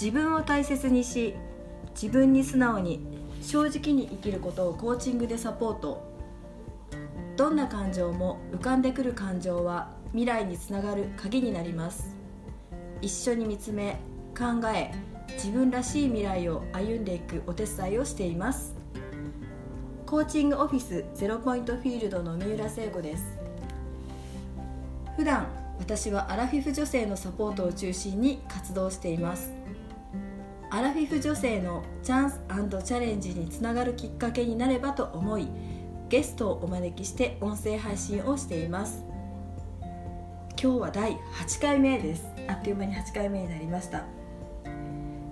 自分を大切にし自分に素直に正直に生きることをコーチングでサポート。どんな感情も浮かんでくる感情は未来につながる鍵になります。一緒に見つめ考え自分らしい未来を歩んでいくお手伝いをしています。コーチングオフィスゼロポイントフィールドの三浦聖子です。普段私はアラフィフ女性のサポートを中心に活動しています。アラフィフ女性のチャンスチャレンジにつながるきっかけになればと思いゲストをお招きして音声配信をしています。今日は第8回目です。あっという間に8回目になりました。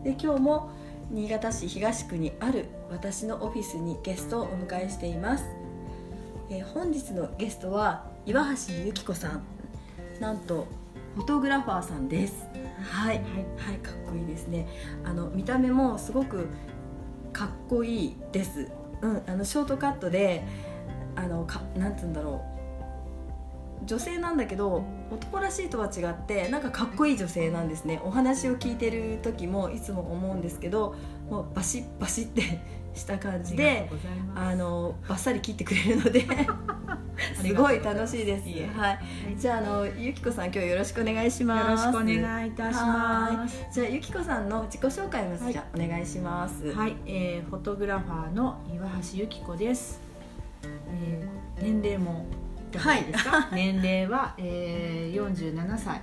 で今日も新潟市東区にある私のオフィスにゲストをお迎えしています、えー、本日のゲストは岩橋由紀子さん。なんとフォトグラファーさんです。はい、はい、はい、かっこいいですね。あの見た目もすごくかっこいいです。うんあのショートカットであのかなんつうんだろう。女性なんだけど男らしいとは違ってなんかかっこいい女性なんですね。お話を聞いてる時もいつも思うんですけどもうバシッバシッってした感じであのバッサリ切ってくれるので すごい楽しいです。はい、じゃああのゆきこさん今日よろしくお願いします。よろしくお願いいたします。じゃあゆきこさんの自己紹介まずじゃお願いします。はい、えー、フォトグラファーの岩橋ゆきこです。えー、年齢もはい、年齢は、えー、47歳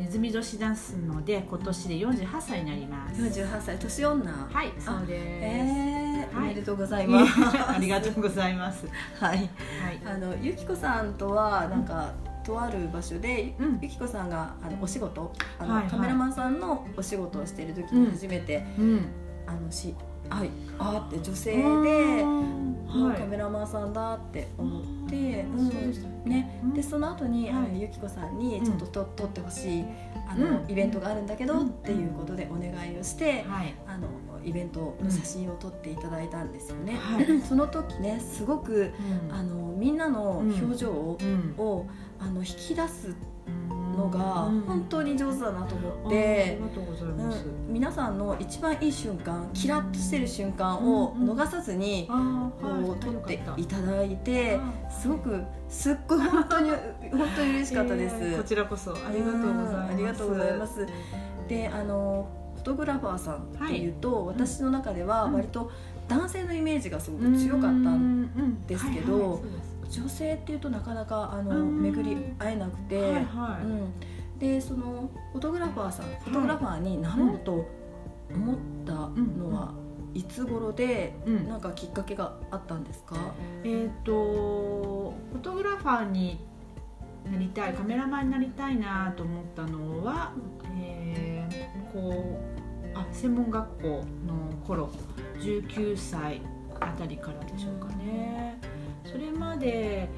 ネズミ年ですので今年で48歳になります。48歳年女。はいそうです。えー、はい、おめでとうございます。ありがとうございます。はい、はい、あのゆきこさんとはなんか、うん、とある場所で、うん、ゆきこさんがあのお仕事あの、はいはい、カメラマンさんのお仕事をしている時に初めて、うん、あのしはい。あって女性で、はい、カメラマンさんだって思って、ね。でその後に、あのゆきこさんにちょっとと、撮ってほしいあの、イベントがあるんだけど、っていうことでお願いをして、あのイベントの写真を撮っていただいたんですよね。その時ねすごく、あのみんなの表情を、あの引き出すのが本当に上手だなと思って、うん、皆さんの一番いい瞬間キラッとしてる瞬間を逃さずにこう撮っていただいてすごくすっごい本当に 本当に嬉しかったです。こちらこそありがとうございます。ありがとうございます。であのフォトグラファーさんっていうと、私の中では割と男性のイメージがすごく強かったんですけど。女性っていうとなかなかあの巡り会えなくて、はいはい。うん、でそのフォトグラファーさんフォトグラファーになろうと思ったのは、いつ頃で、うん、なんかきっかけがあったんですか、えっ、ー、とフォトグラファーになりたいカメラマンになりたいなと思ったのは、えー、こうあ専門学校の頃19歳あたりからでしょうかね。それまで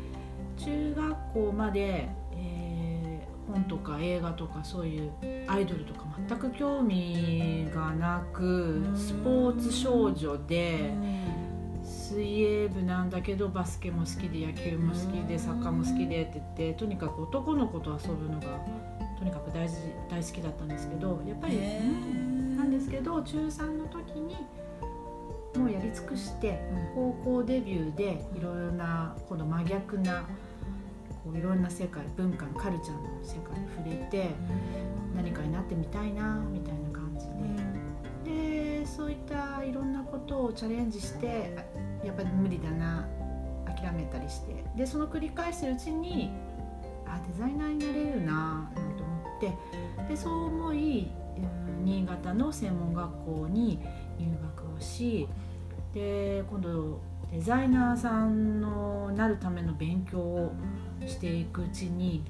中学校まで、えー、本とか映画とかそういうアイドルとか全く興味がなくスポーツ少女で水泳部なんだけどバスケも好きで野球も好きでサッカーも好きでって言ってとにかく男の子と遊ぶのがとにかく大事大好きだったんですけどやっぱり、なんですけど中3の時に。尽くして、高校デビューでいろいろなこの真逆なこういろんな世界文化のカルチャーの世界に触れて、何かになってみたいなみたいな感じで、でそういったいろんなことをチャレンジしてやっぱり無理だな諦めたりして。でその繰り返してるうちにあデザイナーになれるななんて思って。でそう思い新潟の専門学校に入学をしで今度デザイナーさんのなるための勉強をしていくうちに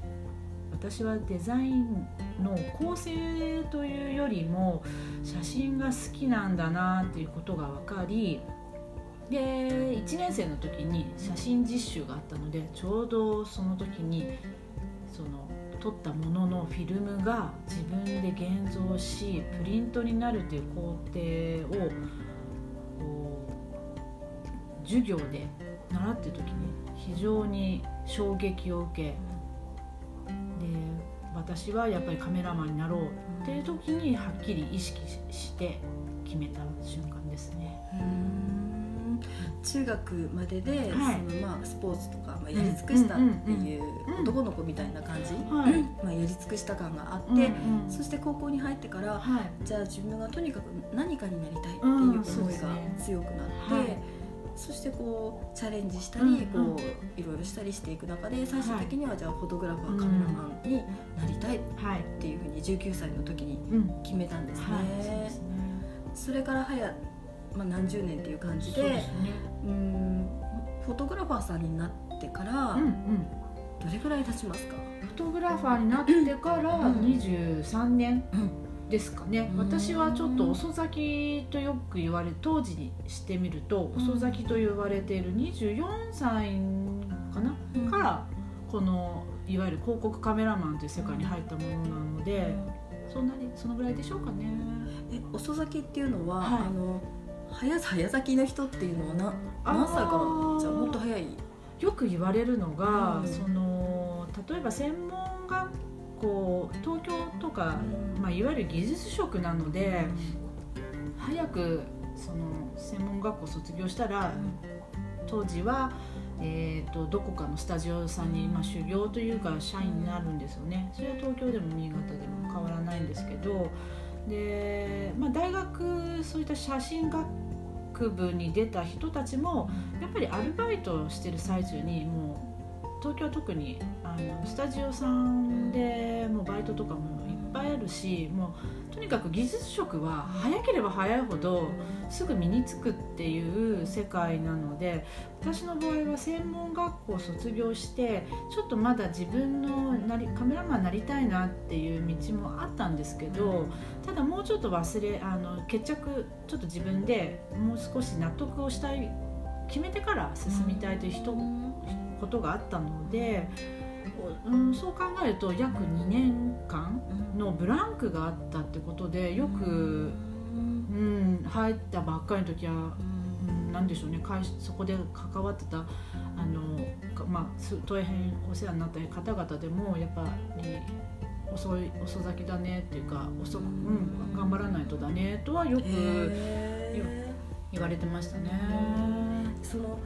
私はデザインの構成というよりも写真が好きなんだなっていうことが分かりで1年生の時に写真実習があったのでちょうどその時にその撮ったもののフィルムが自分で現像しプリントになるという工程を授業で習ってる時に非常に衝撃を受けで私はやっぱりカメラマンになろうっていう時にはっきり意識して決めた瞬間ですね。中学までで、はい、そのまあスポーツとか、まあ、やり尽くしたっていう男の子みたいな感じ、まあ、やり尽くした感があって、うんうん、そして高校に入ってから、はい、じゃあ自分がとにかく何かになりたいっていう思いが強くなって。そしてこうチャレンジしたり、こういろいろしたりしていく中で最終的にはじゃあフォトグラファー、カメラマンになりたいっていうふうに19歳の時に決めたんですね。それから早まあ、何十年っていう感じで、ね、うんフォトグラファーさんになってから、うんうん、どれぐらい経ちますか？フォトグラファーになってから23年ですかね、うん、私はちょっと遅咲きとよく言われ当時にしてみると遅咲きと言われている24歳かな、うん、からこのいわゆる広告カメラマンという世界に入ったものなので、そんなにそのぐらいでしょうかね。え遅咲きっていうのは、はい、あの早早咲きの人っていうのはな何歳からじゃあもっと早い？よく言われるのが、うん、その例えば専門学校東京とか、まあ、いわゆる技術職なので、早くその専門学校卒業したら、当時は、えーと、どこかのスタジオさんに、まあ、修行というか社員になるんですよね。それは東京でも新潟でも変わらないんですけどで、まあ、大学そういった写真学部に出た人たちもやっぱりアルバイトしてる最中にもう東京は特にあのスタジオさんでもうバイトとかもいっぱいあるしもうとにかく技術職は早ければ早いほどすぐ身につくっていう世界なので私の場合は専門学校卒業してちょっとまだ自分のなりカメラマンになりたいなっていう道もあったんですけどただもうちょっと忘れあの決着ちょっと自分でもう少し納得をしたい決めてから進みたいという人、ことがあったので。うん、そう考えると約2年間のブランクがあったってことでよく、うん、入ったばっかりの時は、うん、何でしょうねそこで関わってたあの、まあ、大変お世話になった方々でもやっぱり遅い遅咲きだねっていうか遅、うん、頑張らないとだねとはよく言われてましたね。その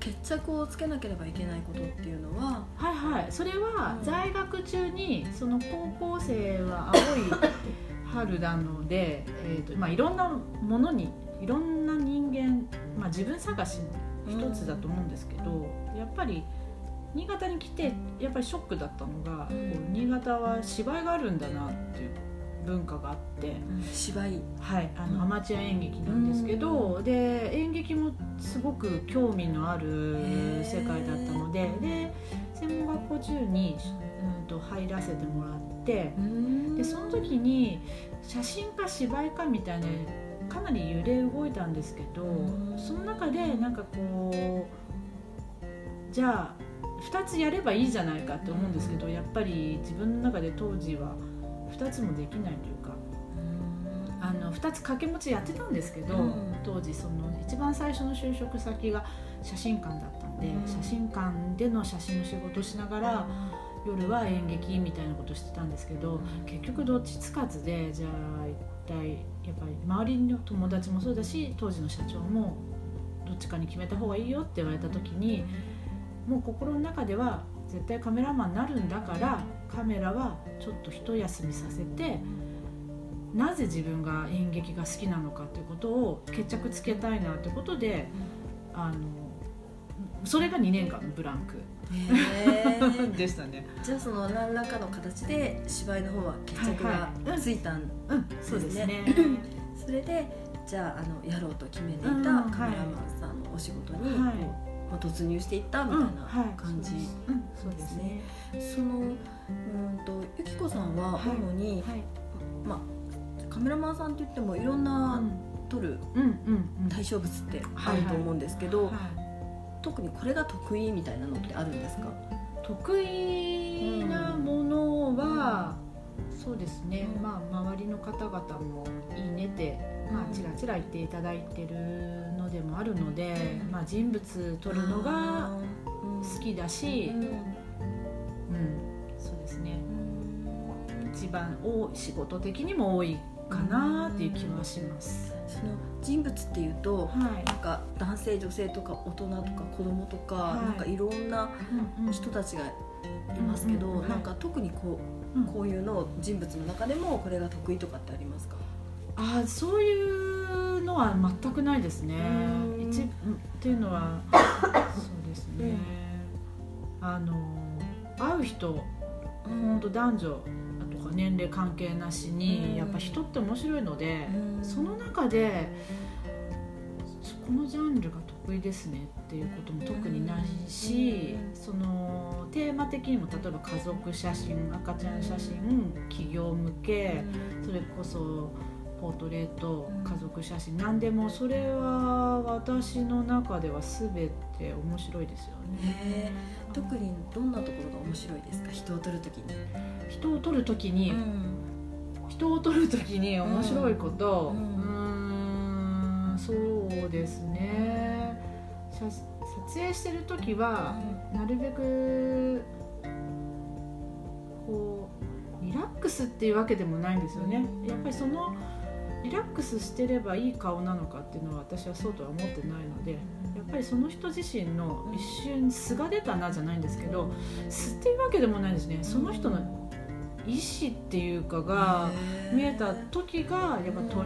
決着をつけなければいけないことっていうのははいはい。それは在学中にその高校生は青い 春なので、えーとまあ、いろんなものにいろんな人間、まあ、自分探しの一つだと思うんですけど、うん、やっぱり新潟に来てやっぱりショックだったのが、うん、こう新潟は芝居があるんだなっていう文化があって、芝居。はいあの、アマチュア演劇なんですけど、で演劇もすごく興味のある世界だったのでで専門学校中に、うん、と入らせてもらってでその時に写真か芝居かみたいなかなり揺れ動いたんですけどその中でなんかこうじゃあ2つやればいいじゃないかって思うんですけどやっぱり自分の中で当時は。2つもできないというかあの2つ掛け持ちやってたんですけど、うん、当時その一番最初の就職先が写真館だったんで、うん、写真館での写真の仕事をしながら、夜は演劇みたいなことしてたんですけど、結局どっちつかずでじゃあ一体やっぱり周りの友達もそうだし当時の社長もどっちかに決めた方がいいよって言われた時にもう心の中では絶対カメラマンになるんだからカメラはちょっと一休みさせてなぜ自分が演劇が好きなのかということを決着つけたいなということであのそれが2年間のブランク。でしたね。じゃあその何らかの形で芝居の方は決着がついたんですね。そうですね。それでじゃああのやろうと決めていたカメラマンさんのお仕事に、はいまあ、突入していったみたいな感じです。ね。そのうんとゆきこさんは主に、まあ、カメラマンさんって言ってもいろんな撮る対象物ってあると思うんですけど、特にこれが得意みたいなのってあるんですか？得意なものは、そうですね、まあ周りの方々もいいねってまあ、ちらちら言っていただいてるのでもあるので、まあ、人物撮るのが好きだし、うん、うん、そうですね。番多い仕事的にも多いかなっていう気はします。その人物っていうとはい。なんか男性女性とか大人とか子供とか、はい。なんかいろんなうんうん人たちがいますけど、うんうんはいなんか特にこうんうこういうの人物の中でもこれが得意とかってありますか？あそういうのは全くないですね。うん。一っていうのはそうですね、あの会う人本当男女とか年齢関係なしに、うん。やっぱ人って面白いので、うん。その中でそこのジャンルが得意ですねっていうことも特にないし、うんそのテーマ的にも例えば家族写真赤ちゃん写真企業向け、それこそポートレートうん家族写真何でもそれは私の中では全て面白いですよへね。特にどんなところが面白いですか？人を撮るときに。人を撮る時に、人を撮る時に面白いこと、ううん。ーんそうですね。写撮影してる時は、なるべくこうリラックスっていうわけでもないんですよね。やっぱりそのリラックスしてればいい顔なのかっていうのは私はそうとは思ってないのでやっぱりその人自身の一瞬素が出たなじゃないんですけど素っていうわけでもないんですね。その人の意思っていうかが見えた時がやっぱと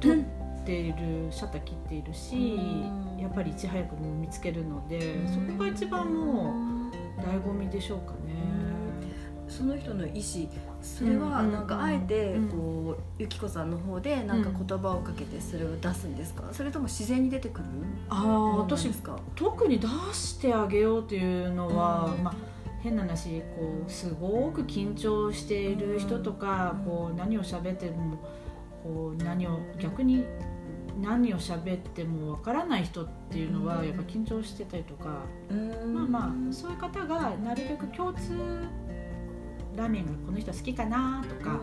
撮っているシャッター切っているしうんやっぱりいち早く見つけるのでうん。そこが一番もう醍醐味でしょうかね。その人の意思それはうんなんかあえてうんこうゆきこさんの方でなんか言葉をかけてそれを出すんですか？それとも自然に出てくる？ああか？特に出してあげようというのは、うん。まあ変な話こうすごく緊張している人とか、うん。こう何を喋ってもこう何を逆に何を喋ってもわからない人っていうのはうん。やっぱ緊張してたりとか、うん。まあまあそういう方がなるべく共通ラーメンがこの人好きかなとか、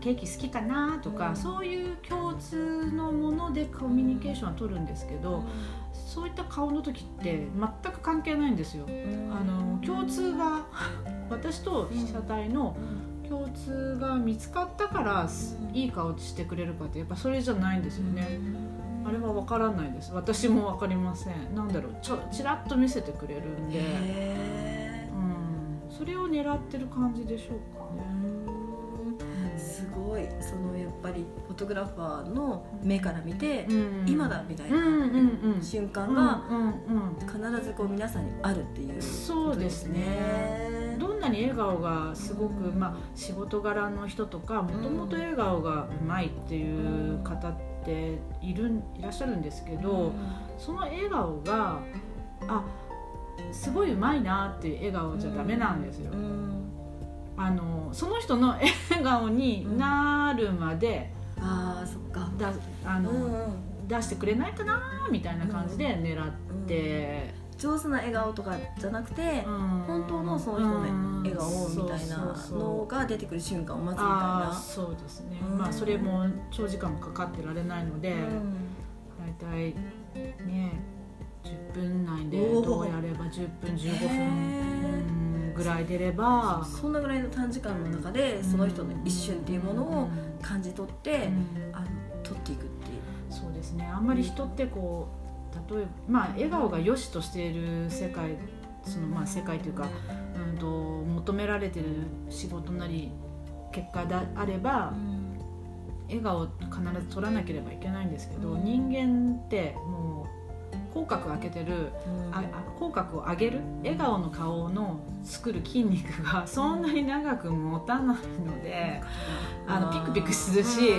ケーキ好きかなとか、うん。そういう共通のものでコミュニケーションは取るんですけど、そういった顔の時って全く関係ないんですよ。あの共通が 私と被写体の共通が見つかったからうん。いい顔してくれるかってやっぱそれじゃないんですよね。あれは分からないです。私も分かりません。なんだろう。ちょちらっと見せてくれるんで、へうん、それを狙ってる感じでしょうかーね。うん。すごい。そのやっぱりフォトグラファーの目から見てうん。今だみたいな瞬間が必ずこう皆さんにあるっていうそうですねに笑顔がすごく、うんまあ、仕事柄の人とかもともと笑顔がうまいっていう方っているいらっしゃるんですけど、その笑顔があすごいうまいなっていう笑顔じゃダメなんですよ。うん。あのその人の笑顔になるまでああそっか。だあの、うん出してくれないかなみたいな感じで狙って、上手な笑顔とかじゃなくて本本当のその人の笑顔みたいなのが出てくる瞬間を待つみたいな。そうですね、うん。まあそれも長時間もかかってられないので、大体ね10分内でどうやれば10分15へー分うんぐらい出ればそんなぐらいの短時間の中でその人の一瞬っていうものを感じ取ってうん。あの撮っていくっていう。そうですね。あんまり人ってこう例えばまあ笑顔が良しとしている世界そのまあ世界というか、うん、と求められてる仕事なり結果であれば笑顔を必ず取らなければいけないんですけど、うん。人間ってもう口角開けてるああ口角を上げる笑顔の顔の作る筋肉が そんなに長く持たないのであのピクピクするし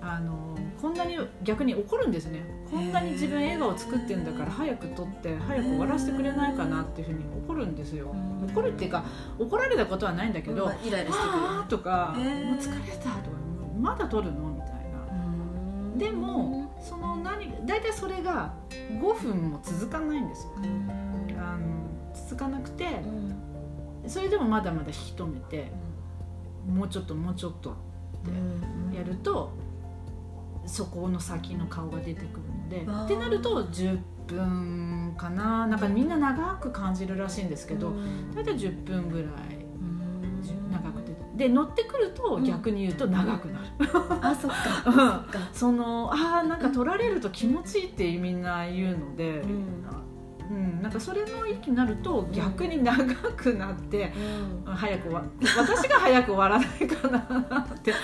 あのこんなに逆に怒るんですね。こんなに自分笑顔作ってんだから早く撮って早く終わらせてくれないかなっていうふうに怒るんですよ。うん。怒るっていうか怒られたことはないんだけどまあイライラしてくるとか、もう疲れたとかまだ撮るのみたいな。うん。でもその何大体それが5分も続かないんですよ。うん。あの続かなくてうん。それでもまだまだ引き止めてもうちょっともうちょっとうん。やるとそこの先の顔が出てくるのでってなると10分かな。なんかみんな長く感じるらしいんですけどうん。大体10分ぐらい長くてで乗ってくると逆に言うと長くなる、あ そっか。うんそっか。そのあーなんか取られると気持ちいいってみんな言うので、うんうん、なんかそれの域になると逆に長くなって、うん。早くわ私が早く終わらないかなって。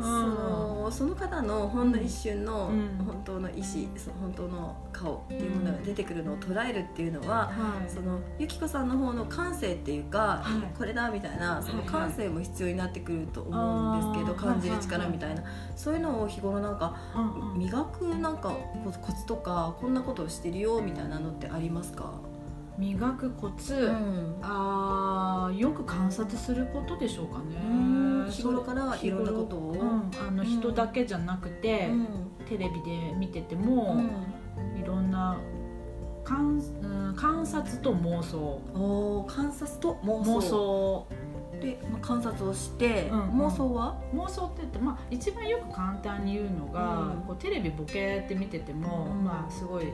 そのその方のほんの一瞬のうん。本当の意思、その本当の顔っていうものが出てくるのを捉えるっていうのは、はい。そのゆきこさんの方の感性っていうか、はい。これだみたいなその感性も必要になってくると思うんですけど、感じる力みたいな、そういうのを日頃なんかうんうん。磨くなんかコツコツとかこんなことをしてるよみたいなのってありますか？磨くコツ、うん。あーよく観察することでしょうかね。うん。日頃からいろんなことを。うん、あの人だけじゃなくて、うん。テレビで見てても、うん。いろんな観,、うん、観察と妄想。観察と妄想で、まあ、観察をして、うん妄想は、妄想って言って、まあ、一番よく簡単に言うのが、うん。こうテレビボケって見てても、うん。まあ、すごいこ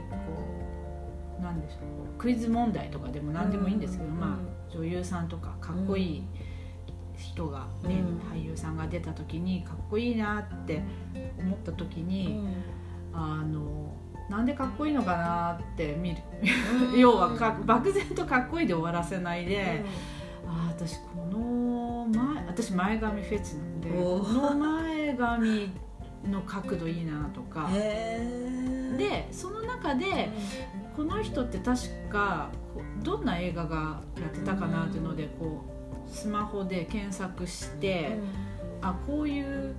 うなんでしょうクイズ問題とかでも何でもいいんですけど、うん。まあ、女優さんとかかっこいい人が、ねうん。俳優さんが出た時にかっこいいなって思った時に、あのなんでかっこいいのかなって見る、要はか漠然とかっこいいで終わらせないで。あー私この前私前髪フェチなんでの前髪の角度いいなとか。でその中でこの人って確かどんな映画がやってたかなっていうのでこうスマホで検索してあこういう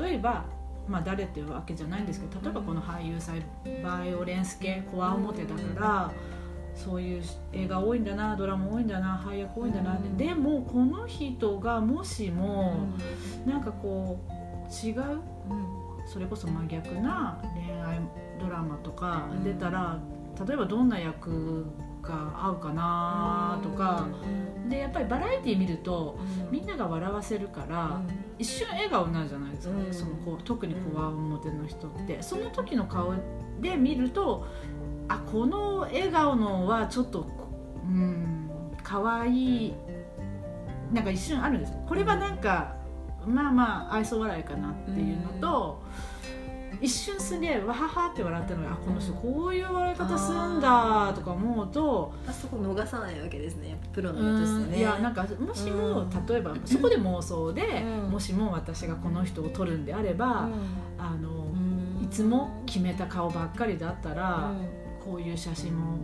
例えばまあ誰っていうわけじゃないんですけど例えばこの俳優さんバイオレンス系コア表だからそういう映画多いんだなドラマ多いんだな配役多いんだなうん。でもこの人がもしもなんかこう違うそれこそ真逆な恋愛ドラマとか出たら例えばどんな役が合うかなとかでやっぱりバラエティ見るとみんなが笑わせるから一瞬笑顔になるじゃないですか、うん。そのこう特にこわ表の人って。その時の顔で見るとあこの笑顔のはちょっとうん可愛いなんか一瞬あるんです。よこれはなんかまあまあ愛想笑いかなっていうのと、一瞬すげえわははって笑ったのがあこの人こういう笑い方するんだとか思うとあそこ逃さないわけですねやっぱプロうの人としてね。んいやなんかもしも、うん。例えばそこで妄想で、うん。もしも私がこの人を撮るんであれば、あのうん。いつも決めた顔ばっかりだったら、こういう写真も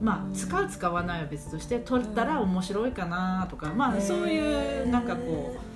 まうんあ使う使わないは別として撮ったら面白いかなとか、まあそういうなんかこう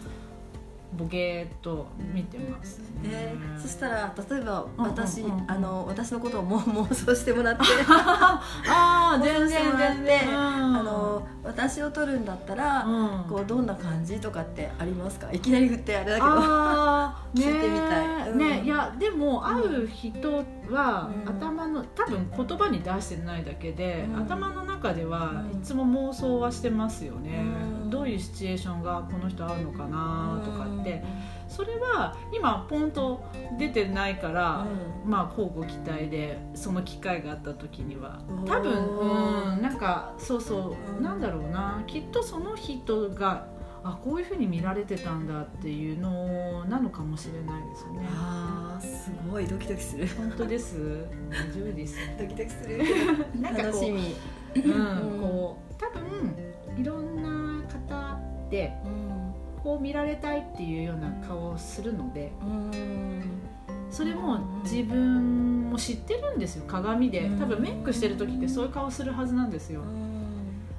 ボケーっと見てます。ね。えーそしたら例えば私、うんうん。あの私のことをもう 妄想してもらって。ああ全然全然、うん。あの私を撮るんだったら、うん。こうどんな感じとかってありますか？いきなり振ってあれだけど。聞いてみたい。うん。ねねいやでも会う人は、うん。頭の多分言葉に出してないだけで、うん。頭の中ではうん。いつも妄想はしてますよね、うんどういうシチュエーションがこの人合うのかなとかって、それは今ポンと出てないから、まあ交互期待でその機会があった時には。多分うんなんかそうそう、うん。なんだろうな。きっとその人があこういうふうに見られてたんだっていうのなのかもしれないですよね。あーすごい。ドキドキする。本当です。大丈夫です。ドキドキする。なんか楽しみ、うん、こう多分いろんな方でうん。こう見られたいっていうような顔をするのでうん。それも自分も知ってるんですよ鏡で。うん。多分メイクしてる時ってそういう顔するはずなんですよ。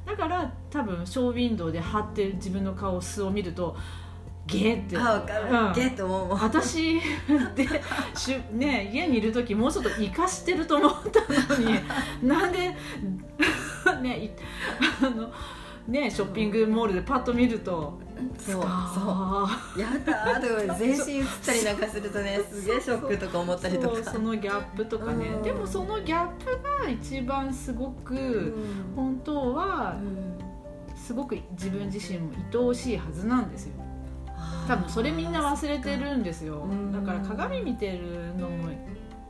だから多分ショーウィンドウで貼ってる自分の顔素を見るとゲーって。あ分かる、うん。ゲッと思う私でしゅ、ね、家にいる時もうちょっと生かしてると思ったのになんで ねい あのねショッピングモールでパッと見るとそう。そう。あやだーとか全身映ったりなんかするとねすげえショックとか思ったりとか。そのギャップとかね。うん。でもそのギャップが一番すごくうん。本当はうん。すごく自分自身も愛おしいはずなんですよ。多分それみんな忘れてるんですよ。うん。だから鏡見てるのも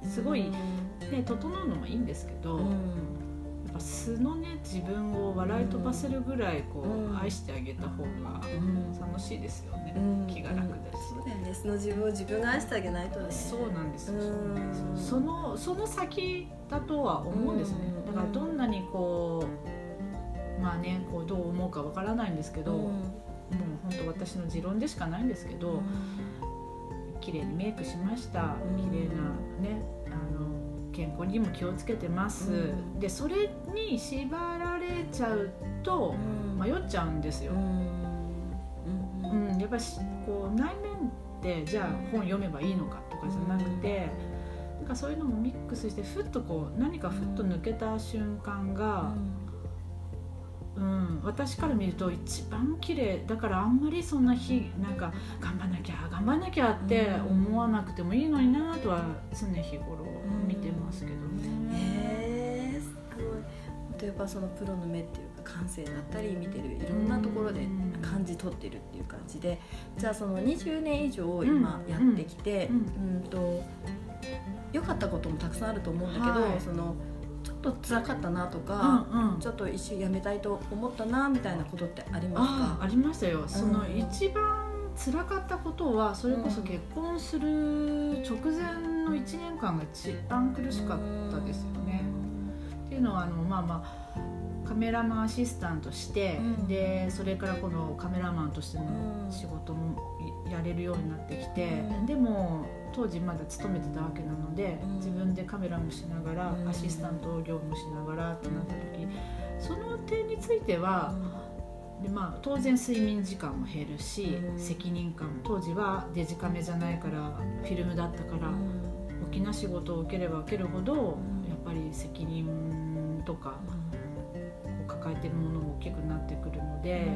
すごい、ね、整うのもいいんですけど、うん素のね自分をを笑い飛ばせるぐらいこう、うん。愛してあげた方がうん。楽しいですよね、うん。気が楽だし、そうだよね。その自分を自分が愛してあげないとね。そうなんですよ、うん。そのその先だとは思うんですね、うん。だからどんなにこうまあねこうどう思うかわからないんですけど、もう本当私の持論でしかないんですけど、綺麗にメイクしました。うん。綺麗なね健康にも気をつけてます、うん。でそれに縛られちゃうと迷っちゃうんですよ、うん。やっぱりしこう内面ってじゃあ本読めばいいのかとかじゃなくて、なんかそういうのもミックスしてふっとこう何かふっと抜けた瞬間が、うん、私から見ると一番綺麗だからあんまりそんな日なんか頑張んなきゃ頑張んなきゃって思わなくてもいいのになとは常日頃ますけど。ね。へえあの例えばそのプロの目っていうか感性だったり見てるいろんなところで感じ取ってるっていう感じで。じゃあその20年以上今やってきて、ううんん。と良かったこともたくさんあると思うんだけど、はい。そのちょっと辛かったなとか、うんうん。ちょっと一瞬やめたいと思ったなみたいなことってありますか？ありましたよ、そのうん一番辛かったことはそれこそ結婚する直前の1年間が一番苦しかったですよね。っていうのはあのまあまあカメラマンアシスタントして、うん。でそれからこのカメラマンとしてのうん仕事もやれるようになってきて、うん。でも当時まだ勤めてたわけなので、うん。自分でカメラもしながら、うん。アシスタント業務しながらってなった時その点については、でまあ、当然睡眠時間も減るし、うん。責任感も当時はデジカメじゃないからフィルムだったから、大きな仕事を受ければ受けるほど、んやっぱり責任とかこう抱えてるものも大きくなってくるので、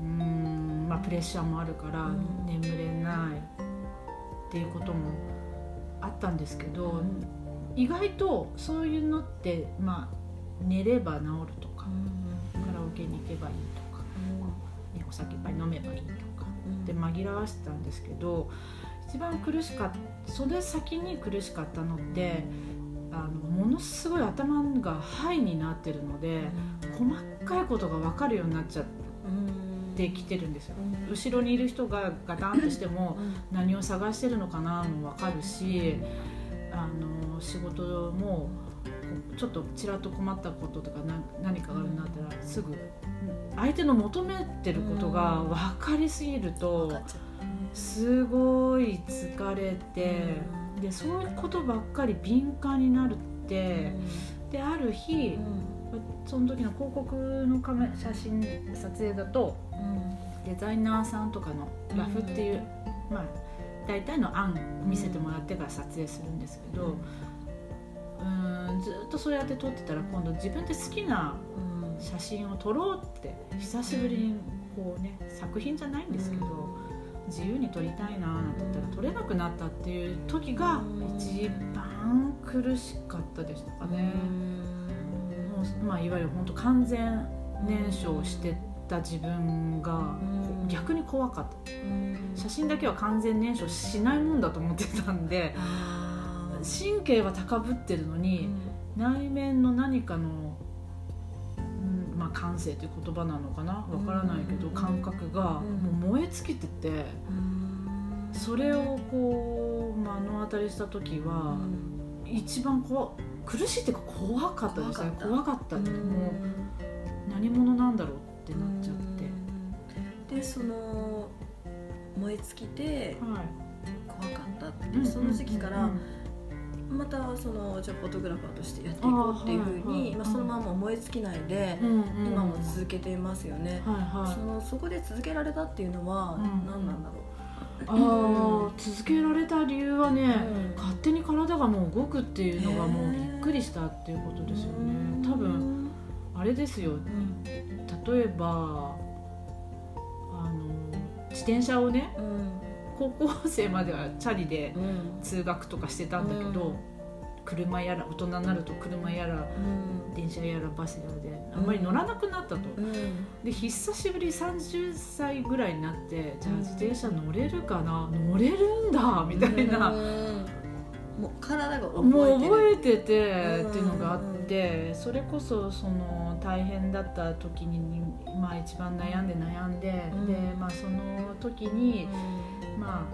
うーんまあ、プレッシャーもあるからうん眠れないっていうこともあったんですけど、意外とそういうのって、まあ、寝れば治るとか、カラオケに行けばいいとか、ねお酒いっぱい飲めばいいとかで紛らわしてたんですけど一番苦しかったそれ先に苦しかったのってあのものすごい頭がハイになってるので細かいことが分かるようになっちゃってきてるんですよ。後ろにいる人がガタンとしても何を探してるのかなも分かるしあの仕事もちょっとちらっと困ったこととか何何かがあるなったらすぐ相手の求めてることが分かりすぎるとすごい疲れてでそういうことばっかり敏感になるってである日その時の広告のカメ写真撮影だとデザイナーさんとかのラフっていう、まあ大体の案見せてもらってから撮影するんですけど、うーんずっとそうやって撮ってたら今度自分で好きな写真を撮ろうって久しぶりにこうね作品じゃないんですけど、自由に撮りたいななんて言ったら撮れなくなったっていう時が一番苦しかったでしたかね。もうまあ、いわゆる本当完全燃焼してた自分がうん。逆に怖かった。写真だけは完全燃焼しないもんだと思ってたんで神経は高ぶってるのに内面の何かの、うんまあ、感性という言葉なのかな？わからないけどうん。感覚がうん。もう燃え尽きててそれをこう目の当たりした時は一番こう苦しいっていうか怖かったですね。怖怖かったもう何者なんだろうってなっちゃって。でその燃え尽きてはい。怖かったっていうその時期からまたそのじゃあフォトグラファーとしてやっていこうっていうふうあーはいはいにまあそのまま燃え尽きないでうんうん。今も続けていますよね。はいはい。そのそこで続けられたっていうのはうん。何なんだろあー続けられた理由はね、うん。勝手に体がもう動くっていうのがもうびっくりしたっていうことう。ですよね。多分あれですよ。うん。例えばあの自転車をねうん高校生まではチャリでうん。通学とかしてたんだけど、うん。車やら大人になると車やらうん。電車やらバスやらであんまり乗らなくなったと、うん。で久しぶり30歳ぐらいになってじゃあ自転車乗れるかな？乗れるんだ！みたいな、うん。もう体が覚えてる。もう覚えてっていうのがあってそれこそその大変だった時に、まあ、一番悩んで悩んで、うん。で、まあ、その時に、ま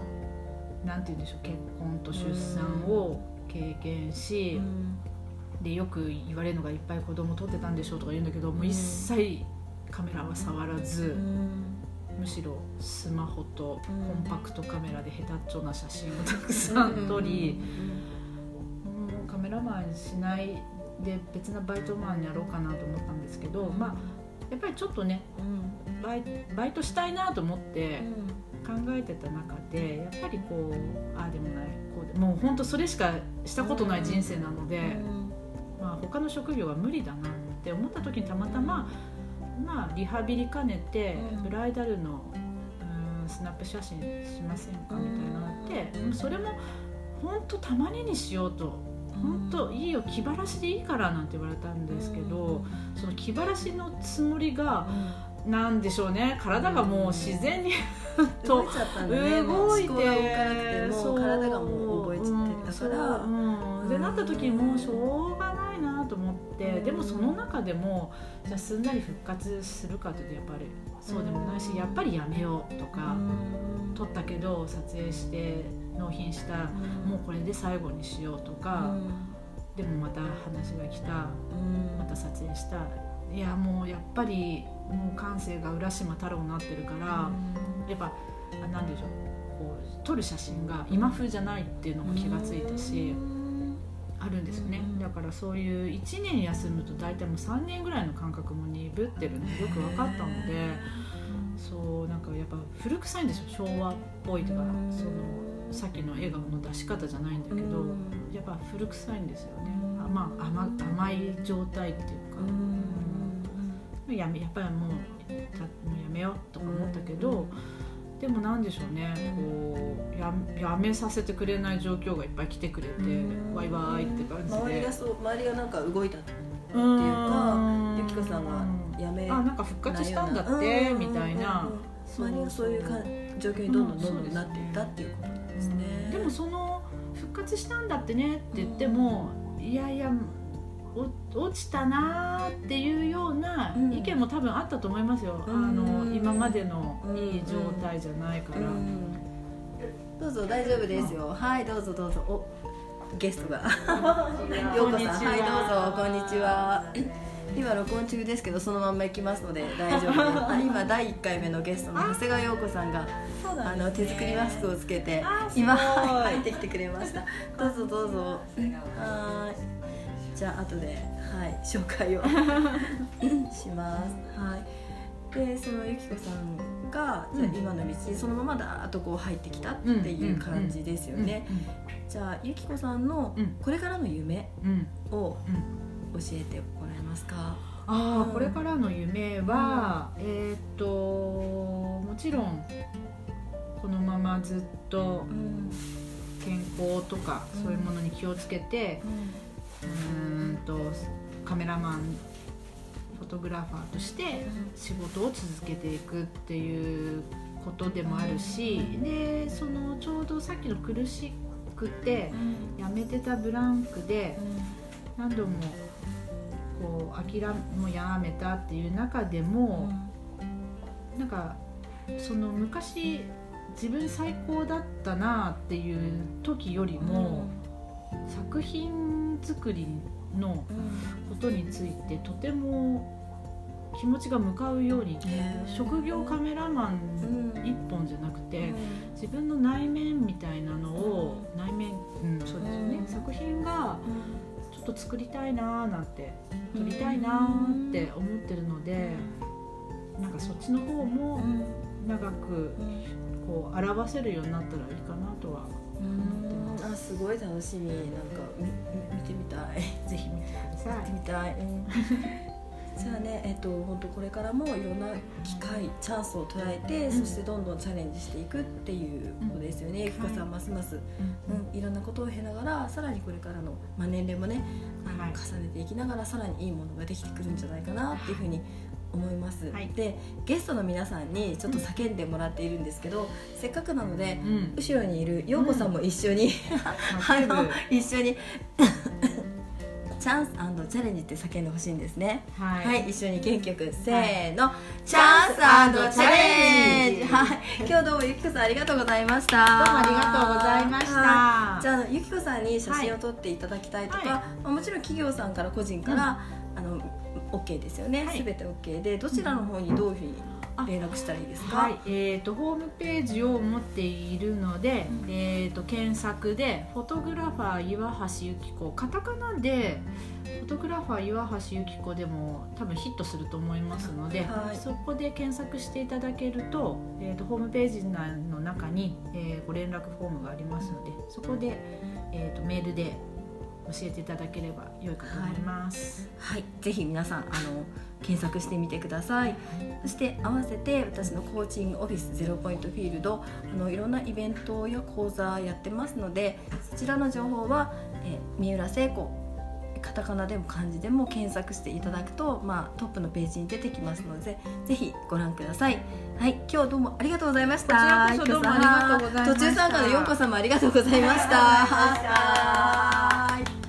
あなんて言うんでしょう結婚と出産を経験し、でよく言われるのがいっぱい子供撮ってたんでしょうとか言うんだけどもう一切カメラは触らず、むしろスマホとコンパクトカメラで下手っちょな写真をたくさん撮り、もうカメラマンしないで別なバイトマンにやろうかなと思ったんですけど、まあやっぱりちょっとねバイトしたいなと思って考えてた中でやっぱりこうああでもないこうでもう本当それしかしたことない人生なので、まあ、他の職業は無理だなって思った時にたまたま、まあ、リハビリ兼ねてうん。ブライダルのうんスナップ写真しませんかみたいなのってうん。それも本当たまににしようと。本当いいよ気晴らしでいいからなんて言われたんですけど、その気晴らしのつもりがなんでしょうね。体がもう自然に 動いちゃったん動いて。も体がもう覚えちゃってたから、そう。うんでなった時もうしょうがないなと思って、うん。でもその中でもじゃあすんなり復活するかというとやっぱりそうでもないし、うん。やっぱりやめようとか、うん。撮ったけど撮影して納品した、もうこれで最後にしようとか、でもまた話が来たうん。また撮影した。いやもうやっぱりもう感性が浦島太郎になってるから。やっぱあなんでしょうこう撮る写真が今風じゃないっていうのも気がついたし、あるんですよね、うん。だからそういう1年休むと大体もう3年ぐらいの感覚も鈍ってるのよく分かったのでそうなんかやっぱ古臭いんですよ。昭和っぽいとかうんそのさっきの笑顔の出し方じゃないんだけど、うん。やっぱ古臭いんですよね、まあ甘甘い状態っていうか、うんやめやっぱりもうたもうやめようとか思ったけど、でもなんでしょうねこうややめさせてくれない状況がいっぱい来てくれて、うん。ワイワイって感じで。周りがそう周りがなんか動いたっていうかゆきこさんがやめあなんか復活したんだってみたいな。周りがそういうか状況にどんどんどんどんなっていったっていうことなんですね。でもその復活したんだってねって言っても、いやいやお落ちたなーっていうようなうん。意見も多分あったと思いますよ、うん。あの今までのいい状態じゃないから、うん。どうぞ大丈夫ですよ。はいどうぞどうぞ。おゲストが。ようこさんは。いどうぞ。こんにちは。今録音中ですけどそのまんま行きますので大丈夫です。あ 今第1回目のゲストの長谷川陽子さんがそうあの手作りマスクをつけて今 入ってきてくれました。どうぞどうぞ。はーいじゃあ後ではい紹介を します。はい。でそのゆきこさんがじゃ今の道にそのままだーっとこう入ってきたっていう感じですよね、じゃあゆきこさんのうん。これからの夢うん。うん。うんを教えてもらえますか、ああこれからの夢は、えーっともちろんこのままずっとうん。健康とかうんそういうものに気をつけてうーんとカメラマンフォトグラファーとして仕事を続けていくっていうことでもあるしでそのちょうどさっきの苦しくてやめてたブランクで何度もこう諦めもうやめたっていう中でも、なんかその昔自分最高だったなっていう時よりも、作品作りのことについてとても気持ちが向かうように、職業カメラマン一本じゃなくて、自分の内面みたいなのを、内面、うん、そうですよね、うん作品がちょっと作りたいなーなんて撮りたいなーって思ってるので、なんかそっちの方も長くこう表せるようになったらいいかなとはうんあすごい楽しみ。なんか見てみたい。ぜひ見てください。見てみたい、じゃあねえっと本当これからもいろんな機会チャンスを捉えて、ん。そしてどんどんチャレンジしていくっていうことですよね、ゆきこさん、はい。ますます、うん。うん、いろんなことを経ながらさらにこれからの、まあ、年齢もね重ねていきながらさらにいいものができてくるんじゃないかなっていうふうに思います、はい。でゲストの皆さんにちょっと叫んでもらっているんですけど、せっかくなのでうん、後ろにいる陽子さんも一緒に、あ叫ぶの一緒にチャンスチャレンジって叫んでほしいんですね。はい、はい、一緒に元気よく。せーの、チャンスチャレンジ。はい。今日どうもゆきこさんありがとうございました。どうもありがとうございました、はい。じゃあゆきこさんに写真を撮っていただきたいとか、はい。まあもちろん企業さんから個人から、あの OK ですよね。はい。すべ、て OK でどちらの方にどういうふうに連絡したらいいですか、はい、えー、とホームページを持っているので、うん。えー、と検索で「フォトグラファー岩橋由紀子」カタカナで「フォトグラファー岩橋由紀子」でも多分ヒットすると思いますので、はい。そこで検索していただけると,、えー、とホームページの中に、えーご連絡フォームがありますのでそこで、えー、とメールで教えていただければ良いかと思います。はい、ぜひ皆さんあの検索してみてください。そして合わせて私のコーチングオフィスゼロポイントフィールドあのいろんなイベントや講座やってますのでそちらの情報は、え三浦聖子カタカナでも漢字でも検索していただくと、まあ、トップのページに出てきますのでぜひご覧ください。はい、今日どうもありがとうございました。こちらこそどうもありがとうございました途中参加のようこさんもありがとうございました。ありがとうございました